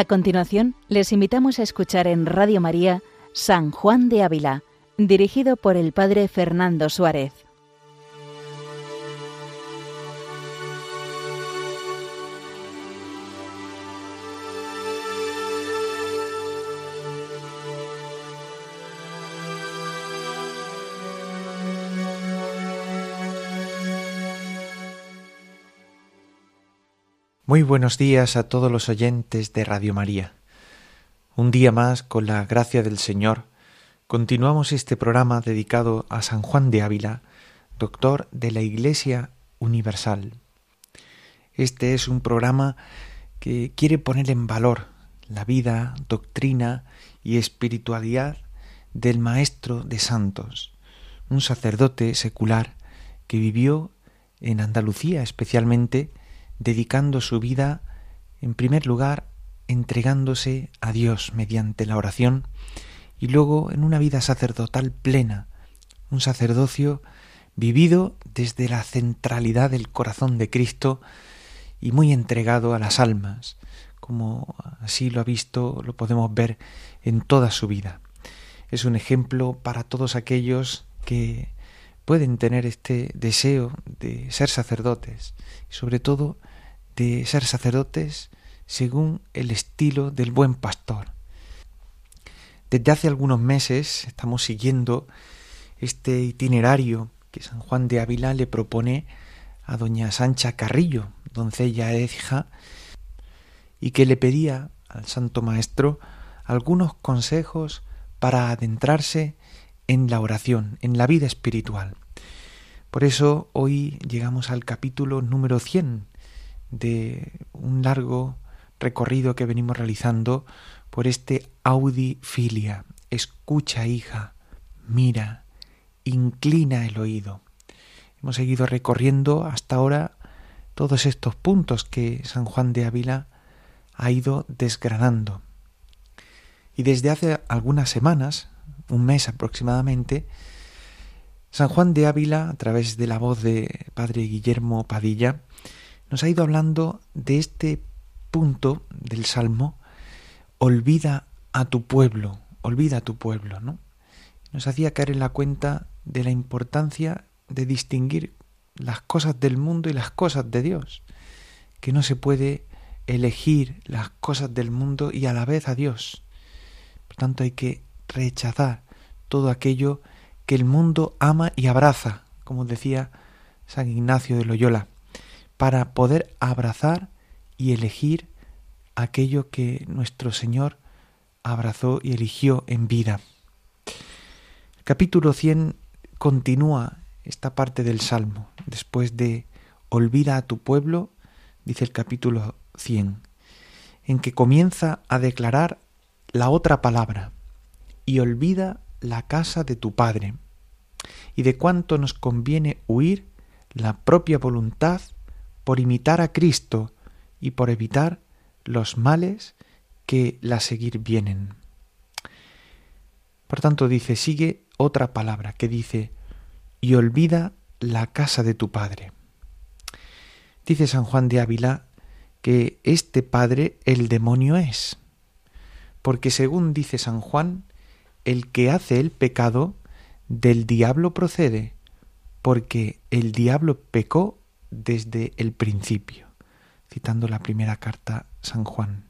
A continuación, les invitamos a escuchar en Radio María San Juan de Ávila, dirigido por el Padre Fernando Suárez. Muy buenos días a todos los oyentes de Radio María. Un día más, con la gracia del Señor, continuamos este programa dedicado a San Juan de Ávila, doctor de la Iglesia Universal. Este es un programa que quiere poner en valor la vida, doctrina y espiritualidad del Maestro de Santos, un sacerdote secular que vivió en Andalucía especialmente dedicando su vida, en primer lugar, entregándose a Dios mediante la oración y luego en una vida sacerdotal plena, un sacerdocio vivido desde la centralidad del corazón de Cristo y muy entregado a las almas, como así lo ha visto, lo podemos ver en toda su vida. Es un ejemplo para todos aquellos que pueden tener este deseo de ser sacerdotes y sobre todo de ser sacerdotes según el estilo del buen pastor. Desde hace algunos meses estamos siguiendo este itinerario que San Juan de Ávila le propone a doña Sancha Carrillo, doncella hija, y que le pedía al Santo Maestro algunos consejos para adentrarse en la oración, en la vida espiritual. Por eso hoy llegamos al capítulo número 100 de un largo recorrido que venimos realizando por este Audi Filia. Escucha, hija, mira, inclina el oído. Hemos seguido recorriendo hasta ahora todos estos puntos que San Juan de Ávila ha ido desgranando. Y desde hace algunas semanas, un mes aproximadamente, San Juan de Ávila, a través de la voz de Padre Guillermo Padilla, nos ha ido hablando de este punto del Salmo, olvida a tu pueblo, olvida a tu pueblo, ¿no? Nos hacía caer en la cuenta de la importancia de distinguir las cosas del mundo y las cosas de Dios, que no se puede elegir las cosas del mundo y a la vez a Dios. Por tanto, hay que rechazar todo aquello que el mundo ama y abraza, como decía San Ignacio de Loyola para poder abrazar y elegir aquello que nuestro Señor abrazó y eligió en vida. El capítulo 100 continúa esta parte del Salmo. Después de Olvida a tu pueblo, dice el capítulo 100, en que comienza a declarar la otra palabra, y olvida la casa de tu Padre, y de cuánto nos conviene huir la propia voluntad por imitar a Cristo y por evitar los males que la seguir vienen. Por tanto dice, sigue otra palabra que dice, y olvida la casa de tu Padre. Dice San Juan de Ávila que este Padre el demonio es, porque según dice San Juan, el que hace el pecado del diablo procede, porque el diablo pecó desde el principio, citando la primera carta San Juan.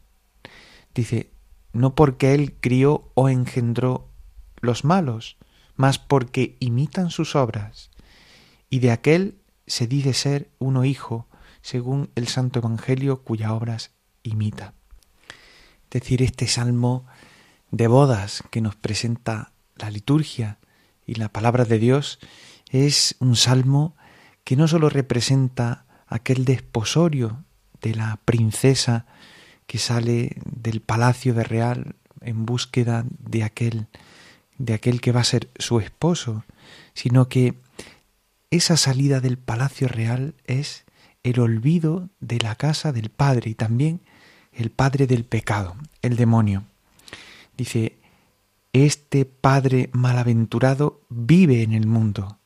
Dice, no porque él crió o engendró los malos, mas porque imitan sus obras, y de aquel se dice ser uno hijo, según el Santo Evangelio cuya obras imita. Es decir, este salmo de bodas que nos presenta la liturgia y la palabra de Dios es un salmo que no sólo representa aquel desposorio de la princesa que sale del palacio de Real en búsqueda de aquel de aquel que va a ser su esposo, sino que esa salida del palacio real es el olvido de la casa del padre y también el padre del pecado, el demonio. Dice, este padre malaventurado vive en el mundo,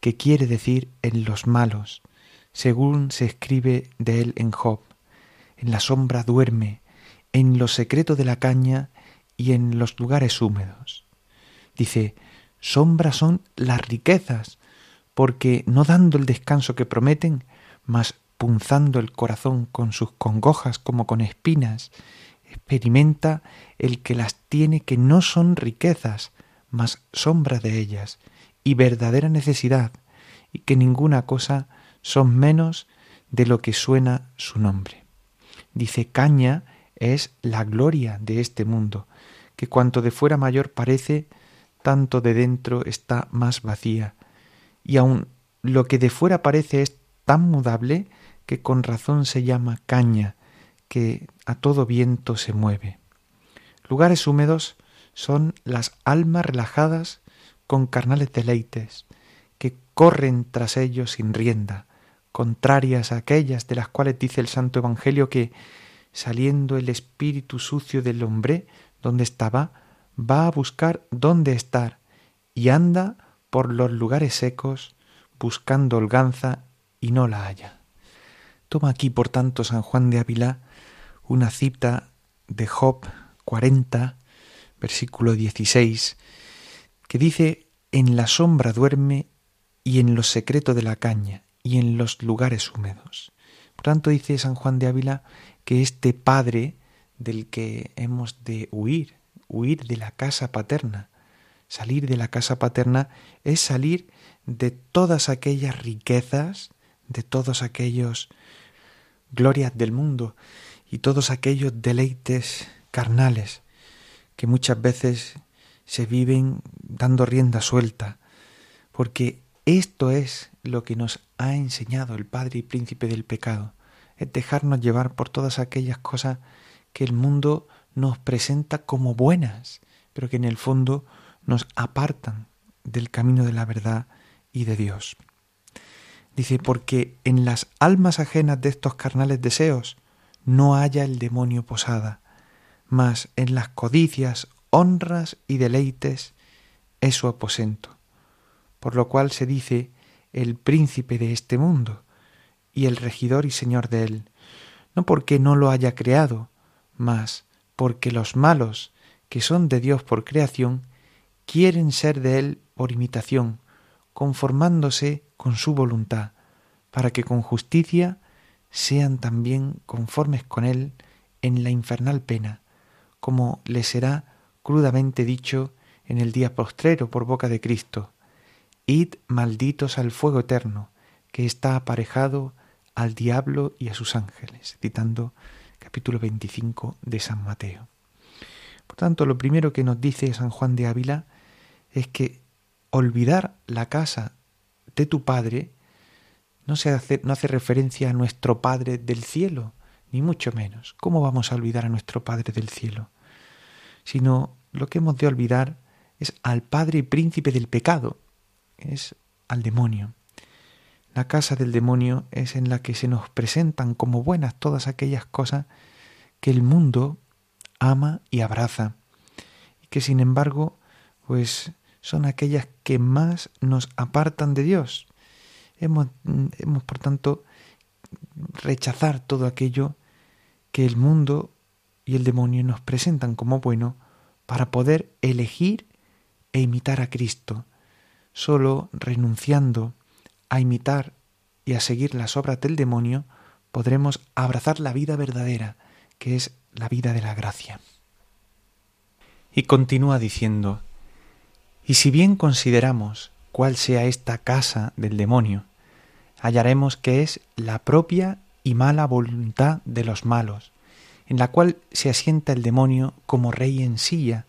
que quiere decir en los malos, según se escribe de él en Job. En la sombra duerme en lo secreto de la caña y en los lugares húmedos. Dice, sombras son las riquezas, porque no dando el descanso que prometen, mas punzando el corazón con sus congojas como con espinas, experimenta el que las tiene que no son riquezas, mas sombra de ellas, y verdadera necesidad, y que ninguna cosa son menos de lo que suena su nombre. Dice caña es la gloria de este mundo, que cuanto de fuera mayor parece, tanto de dentro está más vacía, y aun lo que de fuera parece es tan mudable que con razón se llama caña, que a todo viento se mueve. Lugares húmedos son las almas relajadas con carnales deleites, que corren tras ellos sin rienda, contrarias a aquellas de las cuales dice el Santo Evangelio que, saliendo el espíritu sucio del hombre donde estaba, va a buscar dónde estar y anda por los lugares secos buscando holganza y no la halla. Toma aquí, por tanto, San Juan de Ávila una cita de Job 40, versículo 16, que dice, en la sombra duerme y en lo secreto de la caña y en los lugares húmedos. Por tanto, dice San Juan de Ávila que este Padre del que hemos de huir, huir de la casa paterna, salir de la casa paterna es salir de todas aquellas riquezas, de todos aquellos glorias del mundo y todos aquellos deleites carnales que muchas veces se viven dando rienda suelta, porque esto es lo que nos ha enseñado el Padre y Príncipe del pecado, es dejarnos llevar por todas aquellas cosas que el mundo nos presenta como buenas, pero que en el fondo nos apartan del camino de la verdad y de Dios. Dice, porque en las almas ajenas de estos carnales deseos no haya el demonio posada, mas en las codicias, honras y deleites es su aposento, por lo cual se dice el príncipe de este mundo y el regidor y señor de él, no porque no lo haya creado, mas porque los malos, que son de Dios por creación, quieren ser de él por imitación, conformándose con su voluntad, para que con justicia sean también conformes con él en la infernal pena, como le será crudamente dicho en el día postrero por boca de Cristo, Id malditos al fuego eterno, que está aparejado al diablo y a sus ángeles, citando capítulo 25 de San Mateo. Por tanto, lo primero que nos dice San Juan de Ávila es que olvidar la casa de tu Padre no, se hace, no hace referencia a nuestro Padre del cielo, ni mucho menos. ¿Cómo vamos a olvidar a nuestro Padre del cielo? Sino lo que hemos de olvidar es al Padre y Príncipe del pecado, es al demonio. La casa del demonio es en la que se nos presentan como buenas todas aquellas cosas que el mundo ama y abraza, y que sin embargo, pues son aquellas que más nos apartan de Dios. Hemos, hemos por tanto, rechazar todo aquello que el mundo y el demonio nos presentan como bueno para poder elegir e imitar a Cristo. Solo renunciando a imitar y a seguir las obras del demonio, podremos abrazar la vida verdadera, que es la vida de la gracia. Y continúa diciendo, y si bien consideramos cuál sea esta casa del demonio, hallaremos que es la propia y mala voluntad de los malos, en la cual se asienta el demonio como rey en silla,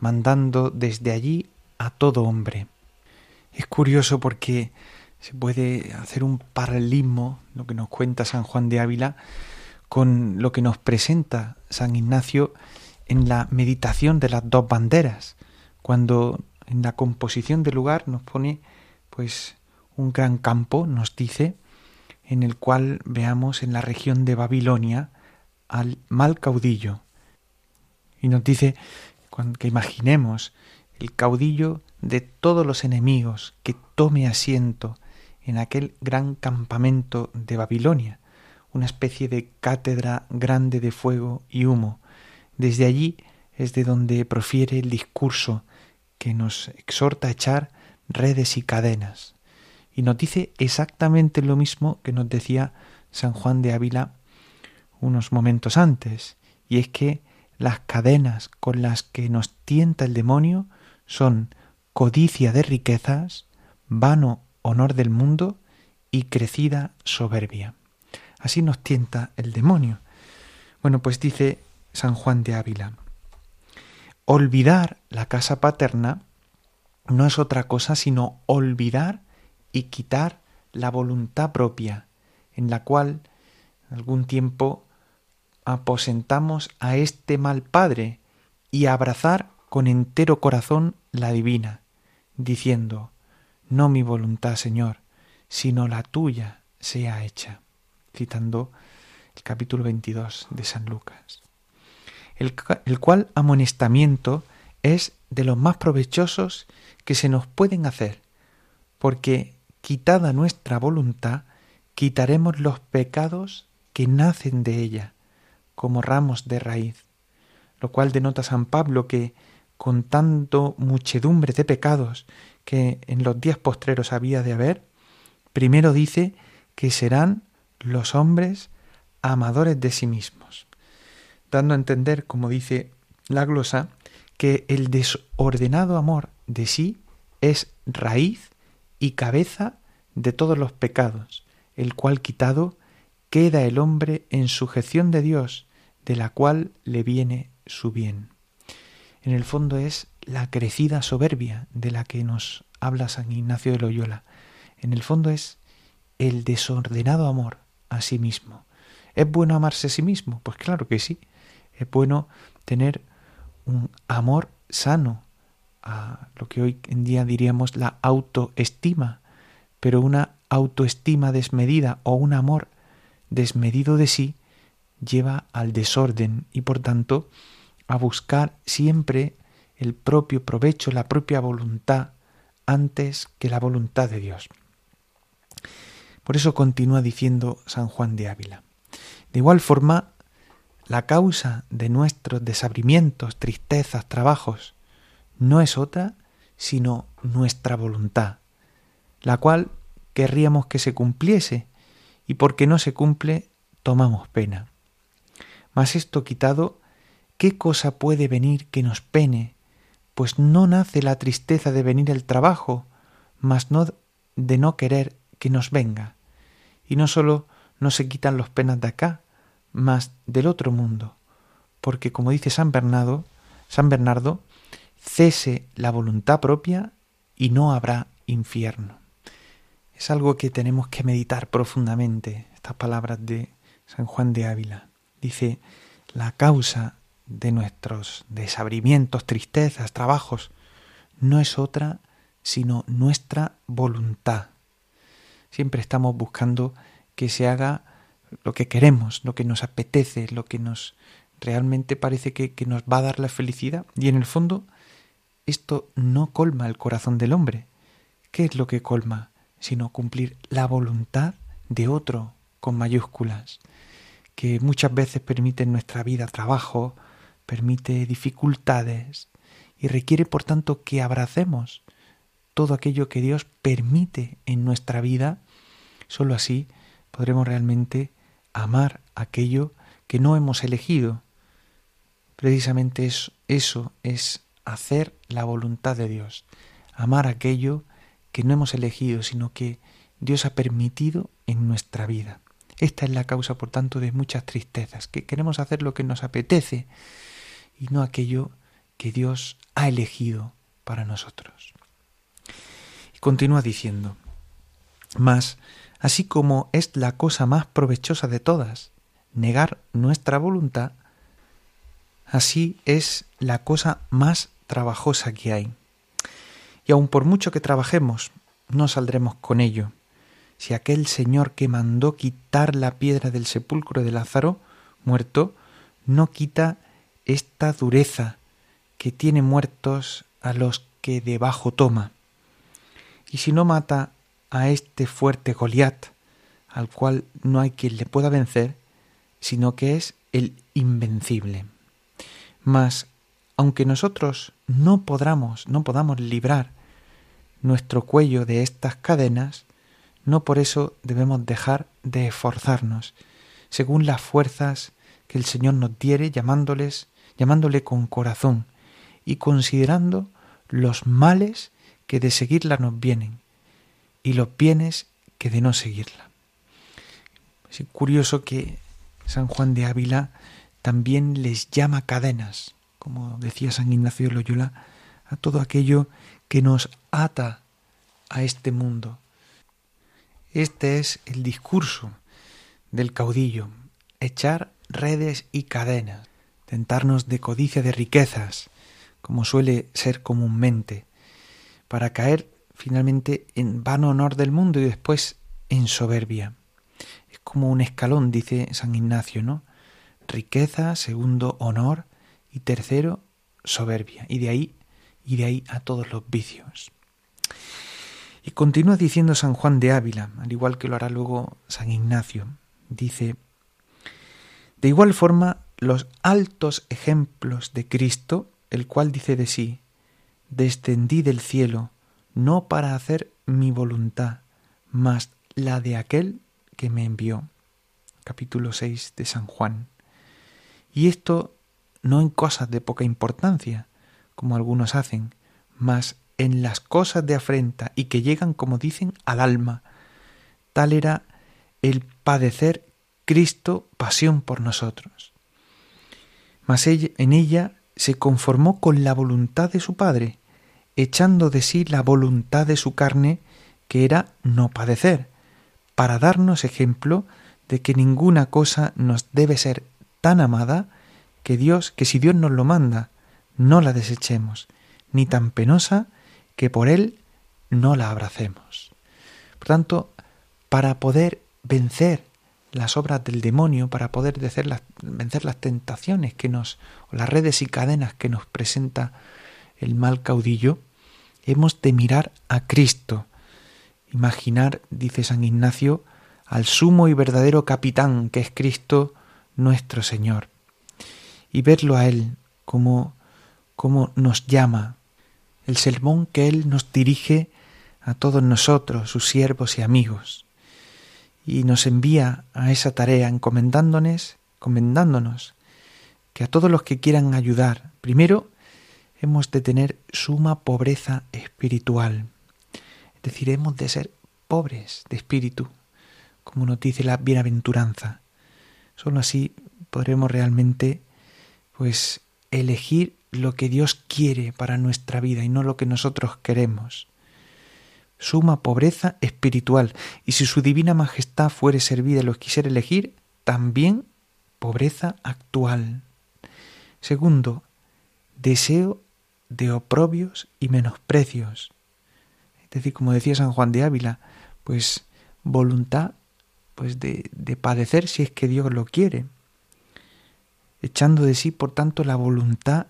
mandando desde allí a todo hombre. Es curioso porque se puede hacer un paralelismo, lo que nos cuenta San Juan de Ávila, con lo que nos presenta San Ignacio en la meditación de las dos banderas, cuando en la composición del lugar nos pone pues un gran campo, nos dice, en el cual veamos en la región de Babilonia al mal caudillo. Y nos dice que imaginemos el caudillo de todos los enemigos que tome asiento en aquel gran campamento de Babilonia, una especie de cátedra grande de fuego y humo, Desde allí es de donde profiere el discurso que nos exhorta a echar redes y cadenas. Y nos dice exactamente lo mismo que nos decía San Juan de Ávila unos momentos antes, y es que las cadenas con las que nos tienta el demonio son codicia de riquezas, vano honor del mundo y crecida soberbia. Así nos tienta el demonio. Bueno, pues dice San Juan de Ávila, olvidar la casa paterna no es otra cosa sino olvidar y quitar la voluntad propia, en la cual algún tiempo aposentamos a este mal padre y abrazar con entero corazón la divina, diciendo, no mi voluntad, Señor, sino la tuya sea hecha, citando el capítulo 22 de San Lucas. El, el cual amonestamiento es de los más provechosos que se nos pueden hacer, porque quitada nuestra voluntad, quitaremos los pecados que nacen de ella, como ramos de raíz, lo cual denota San Pablo que, con tanto muchedumbre de pecados que en los días postreros había de haber, primero dice que serán los hombres amadores de sí mismos, dando a entender, como dice la glosa, que el desordenado amor de sí es raíz y cabeza de todos los pecados, el cual quitado queda el hombre en sujeción de Dios, de la cual le viene su bien. En el fondo es la crecida soberbia de la que nos habla San Ignacio de Loyola. En el fondo es el desordenado amor a sí mismo. ¿Es bueno amarse a sí mismo? Pues claro que sí. Es bueno tener un amor sano, a lo que hoy en día diríamos la autoestima, pero una autoestima desmedida o un amor desmedido de sí lleva al desorden y por tanto a buscar siempre el propio provecho, la propia voluntad, antes que la voluntad de Dios. Por eso continúa diciendo San Juan de Ávila. De igual forma, la causa de nuestros desabrimientos, tristezas, trabajos, no es otra sino nuestra voluntad, la cual querríamos que se cumpliese, y porque no se cumple, tomamos pena. Mas esto quitado, ¿qué cosa puede venir que nos pene? Pues no nace la tristeza de venir el trabajo, mas no de no querer que nos venga. Y no sólo no se quitan los penas de acá, mas del otro mundo, porque como dice San Bernardo, San Bernardo, cese la voluntad propia y no habrá infierno. Es algo que tenemos que meditar profundamente, estas palabras de San Juan de Ávila. Dice, la causa de nuestros desabrimientos, tristezas, trabajos, no es otra sino nuestra voluntad. Siempre estamos buscando que se haga lo que queremos, lo que nos apetece, lo que nos realmente parece que, que nos va a dar la felicidad. Y en el fondo, esto no colma el corazón del hombre. ¿Qué es lo que colma? Sino cumplir la voluntad de otro con mayúsculas que muchas veces permite en nuestra vida trabajo, permite dificultades y requiere por tanto que abracemos todo aquello que Dios permite en nuestra vida. Solo así podremos realmente amar aquello que no hemos elegido. Precisamente eso, eso es hacer la voluntad de Dios, amar aquello que no hemos elegido, sino que Dios ha permitido en nuestra vida. Esta es la causa, por tanto, de muchas tristezas, que queremos hacer lo que nos apetece y no aquello que Dios ha elegido para nosotros. Y continúa diciendo, mas, así como es la cosa más provechosa de todas, negar nuestra voluntad, así es la cosa más trabajosa que hay. Y aun por mucho que trabajemos, no saldremos con ello, si aquel Señor que mandó quitar la piedra del sepulcro de Lázaro, muerto, no quita esta dureza que tiene muertos a los que debajo toma. Y si no mata a este fuerte Goliat, al cual no hay quien le pueda vencer, sino que es el invencible. Mas, aunque nosotros no podamos, no podamos librar nuestro cuello de estas cadenas, no por eso debemos dejar de esforzarnos, según las fuerzas que el Señor nos diere, llamándoles, llamándole con corazón y considerando los males que de seguirla nos vienen y los bienes que de no seguirla. Es curioso que San Juan de Ávila también les llama cadenas, como decía San Ignacio de Loyola, a todo aquello que nos ata a este mundo. Este es el discurso del caudillo, echar redes y cadenas, tentarnos de codicia de riquezas, como suele ser comúnmente, para caer finalmente en vano honor del mundo y después en soberbia. Es como un escalón, dice San Ignacio, ¿no? Riqueza, segundo honor y tercero soberbia. Y de ahí y de ahí a todos los vicios. Y continúa diciendo San Juan de Ávila, al igual que lo hará luego San Ignacio, dice, de igual forma los altos ejemplos de Cristo, el cual dice de sí, descendí del cielo, no para hacer mi voluntad, mas la de aquel que me envió. Capítulo 6 de San Juan. Y esto no en cosas de poca importancia, como algunos hacen, mas en las cosas de afrenta y que llegan, como dicen, al alma. Tal era el padecer Cristo pasión por nosotros. Mas en ella se conformó con la voluntad de su Padre, echando de sí la voluntad de su carne, que era no padecer, para darnos ejemplo de que ninguna cosa nos debe ser tan amada que Dios, que si Dios nos lo manda, no la desechemos, ni tan penosa que por Él no la abracemos. Por tanto, para poder vencer las obras del demonio, para poder vencer las, tentaciones que nos, o las redes y cadenas que nos presenta el mal caudillo, hemos de mirar a Cristo, imaginar, dice San Ignacio, al sumo y verdadero capitán que es Cristo nuestro Señor, y verlo a Él como cómo nos llama, el sermón que Él nos dirige a todos nosotros, sus siervos y amigos, y nos envía a esa tarea encomendándonos, encomendándonos que a todos los que quieran ayudar, primero hemos de tener suma pobreza espiritual, es decir, hemos de ser pobres de espíritu, como nos dice la bienaventuranza. Solo así podremos realmente pues elegir lo que Dios quiere para nuestra vida y no lo que nosotros queremos. Suma pobreza espiritual, y si su divina majestad fuere servida y los quisiera elegir, también pobreza actual. Segundo, deseo de oprobios y menosprecios. Es decir, como decía San Juan de Ávila, pues voluntad pues de, de padecer si es que Dios lo quiere, echando de sí, por tanto, la voluntad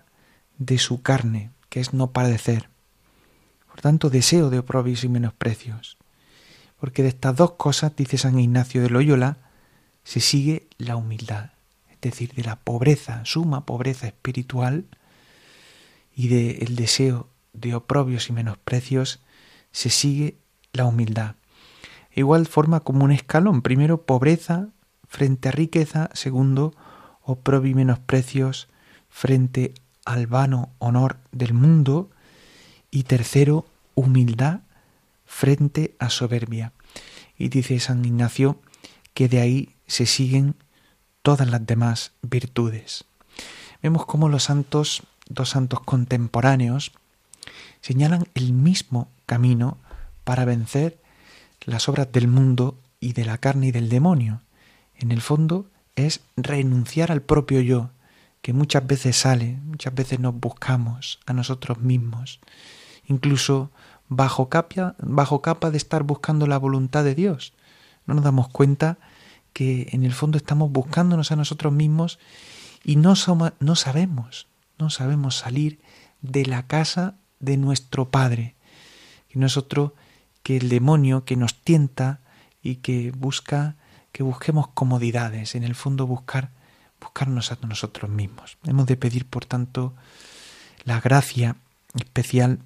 de su carne, que es no padecer. Por tanto, deseo de oprobios y menosprecios. Porque de estas dos cosas, dice San Ignacio de Loyola, se sigue la humildad, es decir, de la pobreza, suma pobreza espiritual y del deseo de oprobios y menosprecios, se sigue la humildad. igual forma como un escalón, primero pobreza frente a riqueza, segundo oprobio y menosprecios frente al vano honor del mundo y tercero, humildad frente a soberbia. Y dice San Ignacio que de ahí se siguen todas las demás virtudes. Vemos cómo los santos, dos santos contemporáneos, señalan el mismo camino para vencer las obras del mundo y de la carne y del demonio. En el fondo es renunciar al propio yo, que muchas veces sale, muchas veces nos buscamos a nosotros mismos, incluso bajo capa, bajo capa de estar buscando la voluntad de Dios. No nos damos cuenta que en el fondo estamos buscándonos a nosotros mismos y no, no sabemos, no sabemos salir de la casa de nuestro Padre. Que nosotros, que el demonio que nos tienta y que busca que busquemos comodidades, en el fondo buscar buscarnos a nosotros mismos. Hemos de pedir, por tanto, la gracia especial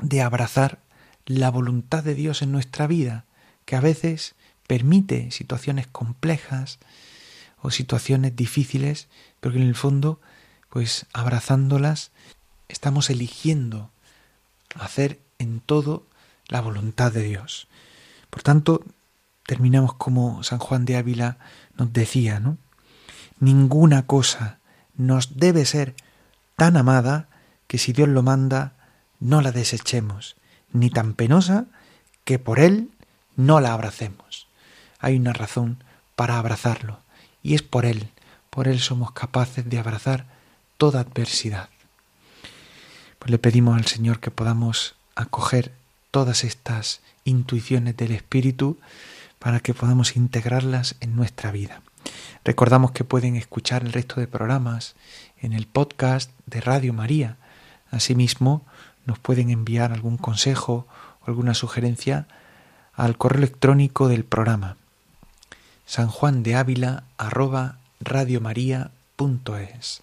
de abrazar la voluntad de Dios en nuestra vida, que a veces permite situaciones complejas o situaciones difíciles, pero que en el fondo, pues abrazándolas, estamos eligiendo hacer en todo la voluntad de Dios. Por tanto, terminamos como San Juan de Ávila nos decía, ¿no? Ninguna cosa nos debe ser tan amada que si Dios lo manda, no la desechemos, ni tan penosa que por Él no la abracemos. Hay una razón para abrazarlo, y es por Él, por Él somos capaces de abrazar toda adversidad. Pues le pedimos al Señor que podamos acoger todas estas intuiciones del Espíritu para que podamos integrarlas en nuestra vida. Recordamos que pueden escuchar el resto de programas en el podcast de Radio María. Asimismo, nos pueden enviar algún consejo o alguna sugerencia al correo electrónico del programa San Juan de Ávila radiomaria.es.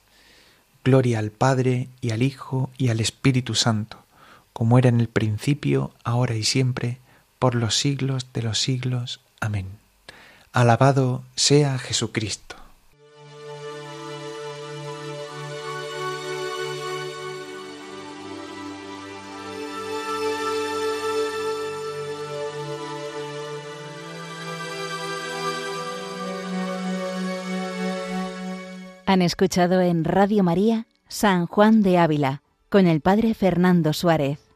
Gloria al Padre y al Hijo y al Espíritu Santo, como era en el principio, ahora y siempre, por los siglos de los siglos. Amén. Alabado sea Jesucristo. Han escuchado en Radio María San Juan de Ávila con el Padre Fernando Suárez.